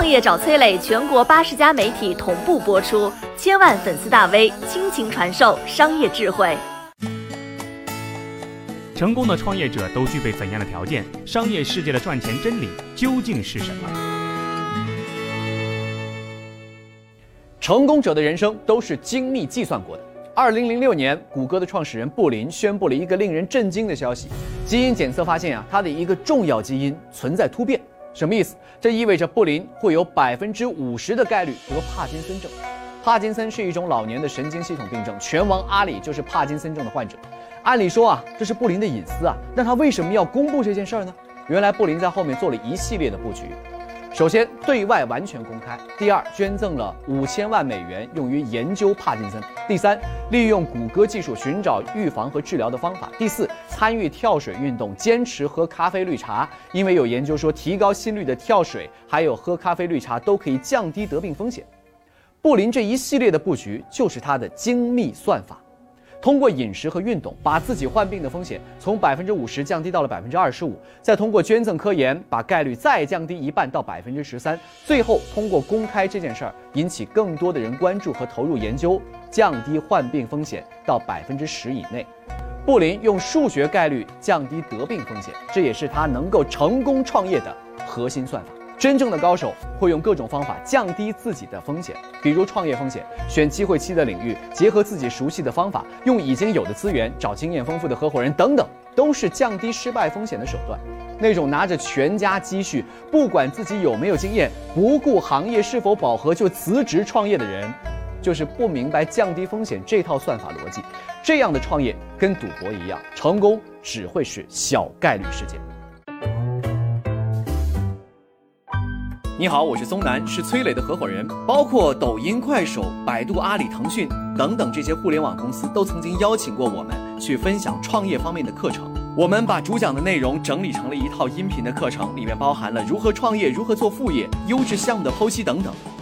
创业找崔磊，全国八十家媒体同步播出，千万粉丝大 V 倾情传授商业智慧。成功的创业者都具备怎样的条件？商业世界的赚钱真理究竟是什么？成功者的人生都是精密计算过的。二零零六年，谷歌的创始人布林宣布了一个令人震惊的消息：基因检测发现啊，他的一个重要基因存在突变。什么意思？这意味着布林会有百分之五十的概率得帕金森症。帕金森是一种老年的神经系统病症，全王阿里就是帕金森症的患者。按理说啊，这是布林的隐私啊，那他为什么要公布这件事儿呢？原来布林在后面做了一系列的布局。首先，对外完全公开；第二，捐赠了五千万美元用于研究帕金森；第三，利用谷歌技术寻找预防和治疗的方法；第四，参与跳水运动，坚持喝咖啡绿茶，因为有研究说提高心率的跳水还有喝咖啡绿茶都可以降低得病风险。布林这一系列的布局就是他的精密算法。通过饮食和运动，把自己患病的风险从百分之五十降低到了百分之二十五，再通过捐赠科研，把概率再降低一半到百分之十三，最后通过公开这件事儿，引起更多的人关注和投入研究，降低患病风险到百分之十以内。布林用数学概率降低得病风险，这也是他能够成功创业的核心算法。真正的高手会用各种方法降低自己的风险，比如创业风险，选机会期的领域，结合自己熟悉的方法，用已经有的资源，找经验丰富的合伙人等等，都是降低失败风险的手段。那种拿着全家积蓄，不管自己有没有经验，不顾行业是否饱和就辞职创业的人，就是不明白降低风险这套算法逻辑。这样的创业跟赌博一样，成功只会是小概率事件。你好，我是松南，是崔磊的合伙人。包括抖音、快手、百度、阿里、腾讯等等这些互联网公司，都曾经邀请过我们去分享创业方面的课程。我们把主讲的内容整理成了一套音频的课程，里面包含了如何创业、如何做副业、优质项目的剖析等等，